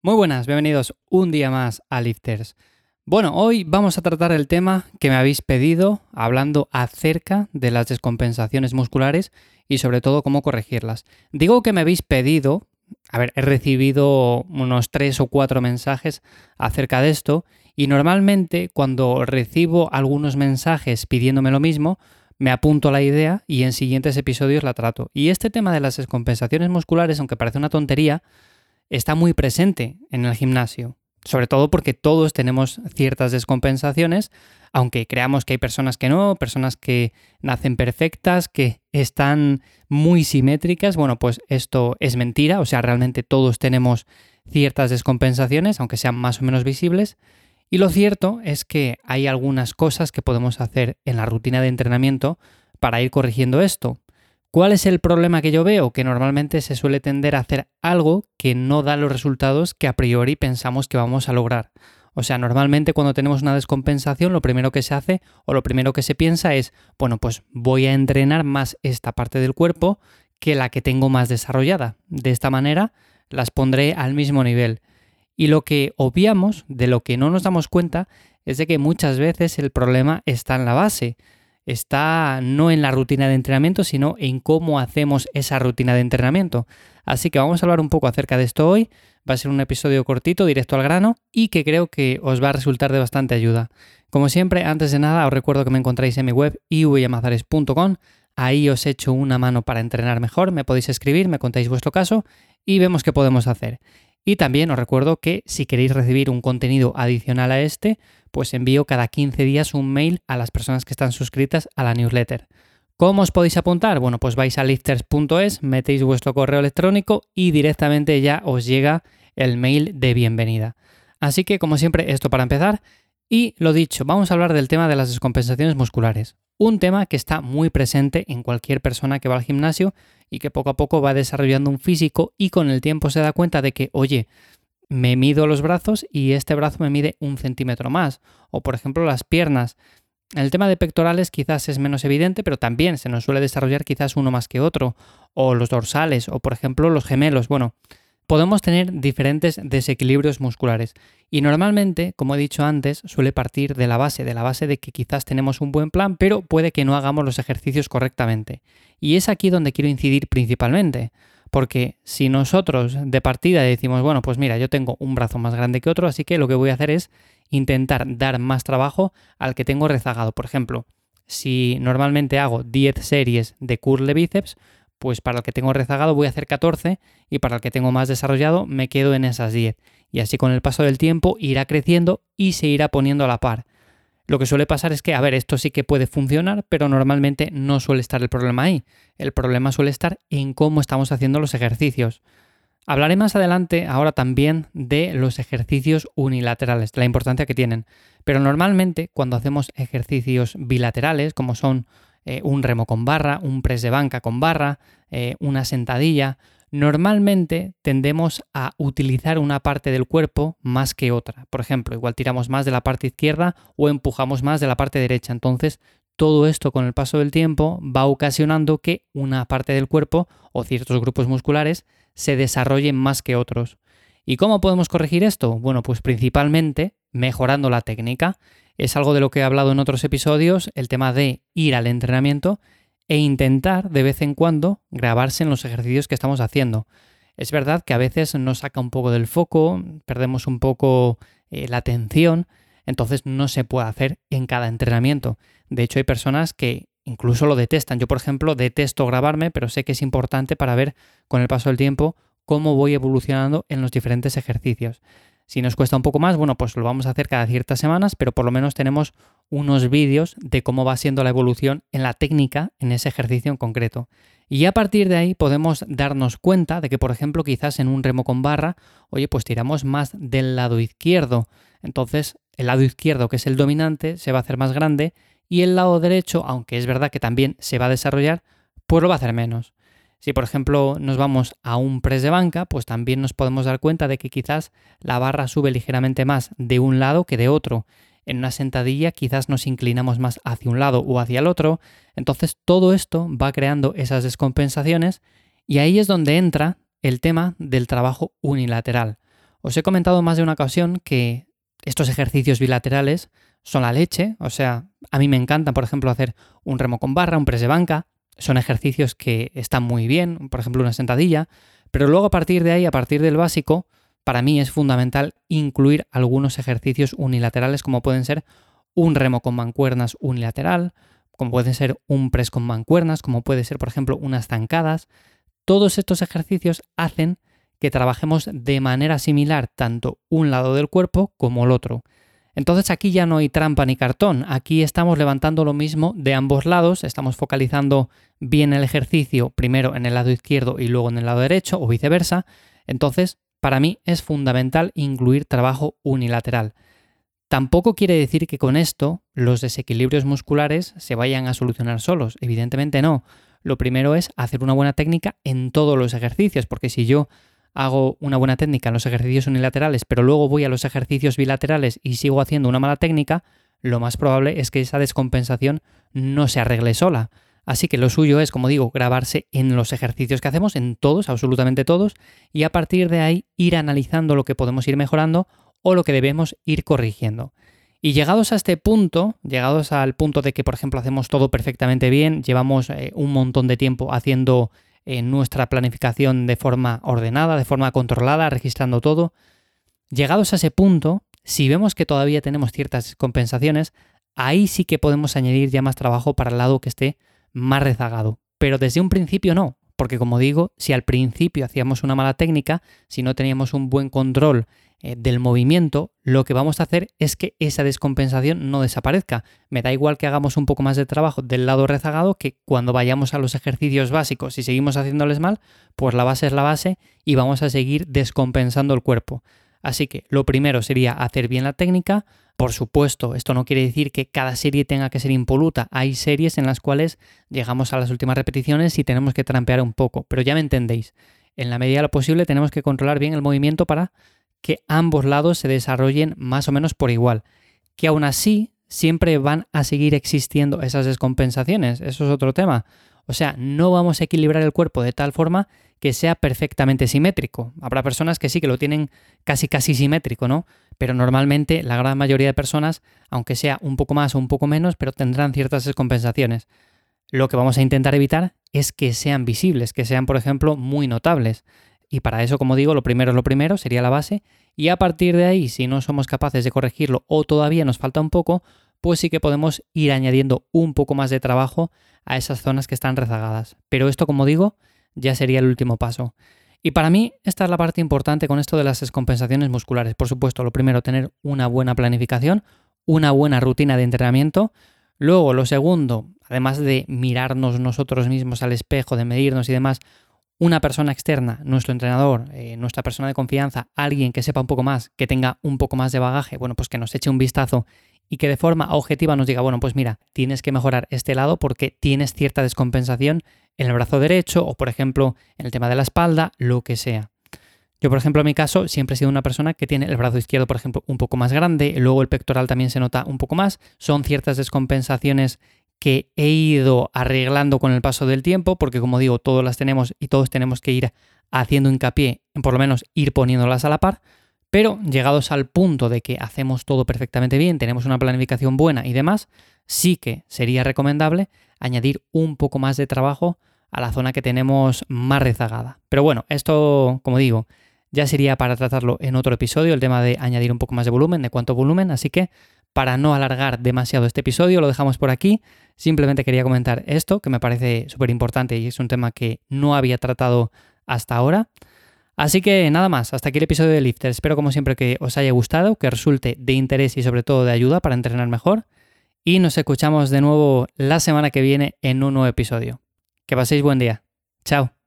Muy buenas, bienvenidos un día más a Lifters. Bueno, hoy vamos a tratar el tema que me habéis pedido, hablando acerca de las descompensaciones musculares y sobre todo cómo corregirlas. Digo que me habéis pedido, a ver, he recibido unos tres o cuatro mensajes acerca de esto y normalmente cuando recibo algunos mensajes pidiéndome lo mismo, me apunto a la idea y en siguientes episodios la trato. Y este tema de las descompensaciones musculares, aunque parece una tontería, está muy presente en el gimnasio. Sobre todo porque todos tenemos ciertas descompensaciones, aunque creamos que hay personas que no, personas que nacen perfectas, que están muy simétricas. Bueno, pues esto es mentira, o sea, realmente todos tenemos ciertas descompensaciones, aunque sean más o menos visibles. Y lo cierto es que hay algunas cosas que podemos hacer en la rutina de entrenamiento para ir corrigiendo esto. ¿Cuál es el problema que yo veo? Que normalmente se suele tender a hacer algo que no da los resultados que a priori pensamos que vamos a lograr. O sea, normalmente cuando tenemos una descompensación, lo primero que se hace o lo primero que se piensa es, bueno, pues voy a entrenar más esta parte del cuerpo que la que tengo más desarrollada. De esta manera las pondré al mismo nivel. Y lo que obviamos, de lo que no nos damos cuenta, es de que muchas veces el problema está en la base está no en la rutina de entrenamiento, sino en cómo hacemos esa rutina de entrenamiento. Así que vamos a hablar un poco acerca de esto hoy. Va a ser un episodio cortito, directo al grano, y que creo que os va a resultar de bastante ayuda. Como siempre, antes de nada, os recuerdo que me encontráis en mi web ivyamazares.com. Ahí os echo una mano para entrenar mejor. Me podéis escribir, me contáis vuestro caso y vemos qué podemos hacer. Y también os recuerdo que si queréis recibir un contenido adicional a este, pues envío cada 15 días un mail a las personas que están suscritas a la newsletter. ¿Cómo os podéis apuntar? Bueno, pues vais a lifters.es, metéis vuestro correo electrónico y directamente ya os llega el mail de bienvenida. Así que, como siempre, esto para empezar. Y lo dicho, vamos a hablar del tema de las descompensaciones musculares. Un tema que está muy presente en cualquier persona que va al gimnasio y que poco a poco va desarrollando un físico y con el tiempo se da cuenta de que, oye, me mido los brazos y este brazo me mide un centímetro más. O por ejemplo las piernas. El tema de pectorales quizás es menos evidente, pero también se nos suele desarrollar quizás uno más que otro. O los dorsales, o por ejemplo los gemelos. Bueno, podemos tener diferentes desequilibrios musculares. Y normalmente, como he dicho antes, suele partir de la base, de la base de que quizás tenemos un buen plan, pero puede que no hagamos los ejercicios correctamente. Y es aquí donde quiero incidir principalmente. Porque si nosotros de partida decimos, bueno, pues mira, yo tengo un brazo más grande que otro, así que lo que voy a hacer es intentar dar más trabajo al que tengo rezagado. Por ejemplo, si normalmente hago 10 series de curl de bíceps, pues para el que tengo rezagado voy a hacer 14 y para el que tengo más desarrollado me quedo en esas 10. Y así con el paso del tiempo irá creciendo y se irá poniendo a la par. Lo que suele pasar es que, a ver, esto sí que puede funcionar, pero normalmente no suele estar el problema ahí. El problema suele estar en cómo estamos haciendo los ejercicios. Hablaré más adelante ahora también de los ejercicios unilaterales, la importancia que tienen. Pero normalmente cuando hacemos ejercicios bilaterales, como son eh, un remo con barra, un press de banca con barra, eh, una sentadilla, Normalmente tendemos a utilizar una parte del cuerpo más que otra. Por ejemplo, igual tiramos más de la parte izquierda o empujamos más de la parte derecha. Entonces, todo esto con el paso del tiempo va ocasionando que una parte del cuerpo o ciertos grupos musculares se desarrollen más que otros. ¿Y cómo podemos corregir esto? Bueno, pues principalmente mejorando la técnica. Es algo de lo que he hablado en otros episodios, el tema de ir al entrenamiento e intentar de vez en cuando grabarse en los ejercicios que estamos haciendo. Es verdad que a veces nos saca un poco del foco, perdemos un poco eh, la atención, entonces no se puede hacer en cada entrenamiento. De hecho, hay personas que incluso lo detestan. Yo, por ejemplo, detesto grabarme, pero sé que es importante para ver con el paso del tiempo cómo voy evolucionando en los diferentes ejercicios. Si nos cuesta un poco más, bueno, pues lo vamos a hacer cada ciertas semanas, pero por lo menos tenemos unos vídeos de cómo va siendo la evolución en la técnica en ese ejercicio en concreto. Y a partir de ahí podemos darnos cuenta de que, por ejemplo, quizás en un remo con barra, oye, pues tiramos más del lado izquierdo. Entonces, el lado izquierdo, que es el dominante, se va a hacer más grande y el lado derecho, aunque es verdad que también se va a desarrollar, pues lo va a hacer menos. Si por ejemplo nos vamos a un press de banca, pues también nos podemos dar cuenta de que quizás la barra sube ligeramente más de un lado que de otro. En una sentadilla quizás nos inclinamos más hacia un lado o hacia el otro. Entonces todo esto va creando esas descompensaciones y ahí es donde entra el tema del trabajo unilateral. Os he comentado más de una ocasión que estos ejercicios bilaterales son la leche, o sea, a mí me encantan, por ejemplo, hacer un remo con barra, un press de banca, son ejercicios que están muy bien, por ejemplo, una sentadilla, pero luego a partir de ahí, a partir del básico, para mí es fundamental incluir algunos ejercicios unilaterales como pueden ser un remo con mancuernas unilateral, como puede ser un press con mancuernas, como puede ser, por ejemplo, unas zancadas. Todos estos ejercicios hacen que trabajemos de manera similar tanto un lado del cuerpo como el otro. Entonces aquí ya no hay trampa ni cartón, aquí estamos levantando lo mismo de ambos lados, estamos focalizando bien el ejercicio primero en el lado izquierdo y luego en el lado derecho o viceversa. Entonces, para mí es fundamental incluir trabajo unilateral. Tampoco quiere decir que con esto los desequilibrios musculares se vayan a solucionar solos, evidentemente no. Lo primero es hacer una buena técnica en todos los ejercicios, porque si yo hago una buena técnica en los ejercicios unilaterales, pero luego voy a los ejercicios bilaterales y sigo haciendo una mala técnica, lo más probable es que esa descompensación no se arregle sola. Así que lo suyo es, como digo, grabarse en los ejercicios que hacemos, en todos, absolutamente todos, y a partir de ahí ir analizando lo que podemos ir mejorando o lo que debemos ir corrigiendo. Y llegados a este punto, llegados al punto de que, por ejemplo, hacemos todo perfectamente bien, llevamos eh, un montón de tiempo haciendo en nuestra planificación de forma ordenada, de forma controlada, registrando todo. Llegados a ese punto, si vemos que todavía tenemos ciertas compensaciones, ahí sí que podemos añadir ya más trabajo para el lado que esté más rezagado. Pero desde un principio no, porque como digo, si al principio hacíamos una mala técnica, si no teníamos un buen control del movimiento, lo que vamos a hacer es que esa descompensación no desaparezca. Me da igual que hagamos un poco más de trabajo del lado rezagado que cuando vayamos a los ejercicios básicos y seguimos haciéndoles mal, pues la base es la base y vamos a seguir descompensando el cuerpo. Así que lo primero sería hacer bien la técnica. Por supuesto, esto no quiere decir que cada serie tenga que ser impoluta. Hay series en las cuales llegamos a las últimas repeticiones y tenemos que trampear un poco, pero ya me entendéis. En la medida de lo posible tenemos que controlar bien el movimiento para que ambos lados se desarrollen más o menos por igual. Que aún así siempre van a seguir existiendo esas descompensaciones. Eso es otro tema. O sea, no vamos a equilibrar el cuerpo de tal forma que sea perfectamente simétrico. Habrá personas que sí que lo tienen casi casi simétrico, ¿no? Pero normalmente la gran mayoría de personas, aunque sea un poco más o un poco menos, pero tendrán ciertas descompensaciones. Lo que vamos a intentar evitar es que sean visibles, que sean, por ejemplo, muy notables. Y para eso, como digo, lo primero es lo primero, sería la base. Y a partir de ahí, si no somos capaces de corregirlo o todavía nos falta un poco, pues sí que podemos ir añadiendo un poco más de trabajo a esas zonas que están rezagadas. Pero esto, como digo, ya sería el último paso. Y para mí, esta es la parte importante con esto de las descompensaciones musculares. Por supuesto, lo primero, tener una buena planificación, una buena rutina de entrenamiento. Luego, lo segundo, además de mirarnos nosotros mismos al espejo, de medirnos y demás, una persona externa, nuestro entrenador, eh, nuestra persona de confianza, alguien que sepa un poco más, que tenga un poco más de bagaje, bueno, pues que nos eche un vistazo y que de forma objetiva nos diga, bueno, pues mira, tienes que mejorar este lado porque tienes cierta descompensación en el brazo derecho o, por ejemplo, en el tema de la espalda, lo que sea. Yo, por ejemplo, en mi caso, siempre he sido una persona que tiene el brazo izquierdo, por ejemplo, un poco más grande, luego el pectoral también se nota un poco más, son ciertas descompensaciones que he ido arreglando con el paso del tiempo, porque como digo, todos las tenemos y todos tenemos que ir haciendo hincapié en por lo menos ir poniéndolas a la par, pero llegados al punto de que hacemos todo perfectamente bien, tenemos una planificación buena y demás, sí que sería recomendable añadir un poco más de trabajo a la zona que tenemos más rezagada. Pero bueno, esto, como digo, ya sería para tratarlo en otro episodio, el tema de añadir un poco más de volumen, de cuánto volumen, así que para no alargar demasiado este episodio, lo dejamos por aquí. Simplemente quería comentar esto, que me parece súper importante y es un tema que no había tratado hasta ahora. Así que nada más, hasta aquí el episodio de Lifter. Espero como siempre que os haya gustado, que resulte de interés y sobre todo de ayuda para entrenar mejor. Y nos escuchamos de nuevo la semana que viene en un nuevo episodio. Que paséis buen día. Chao.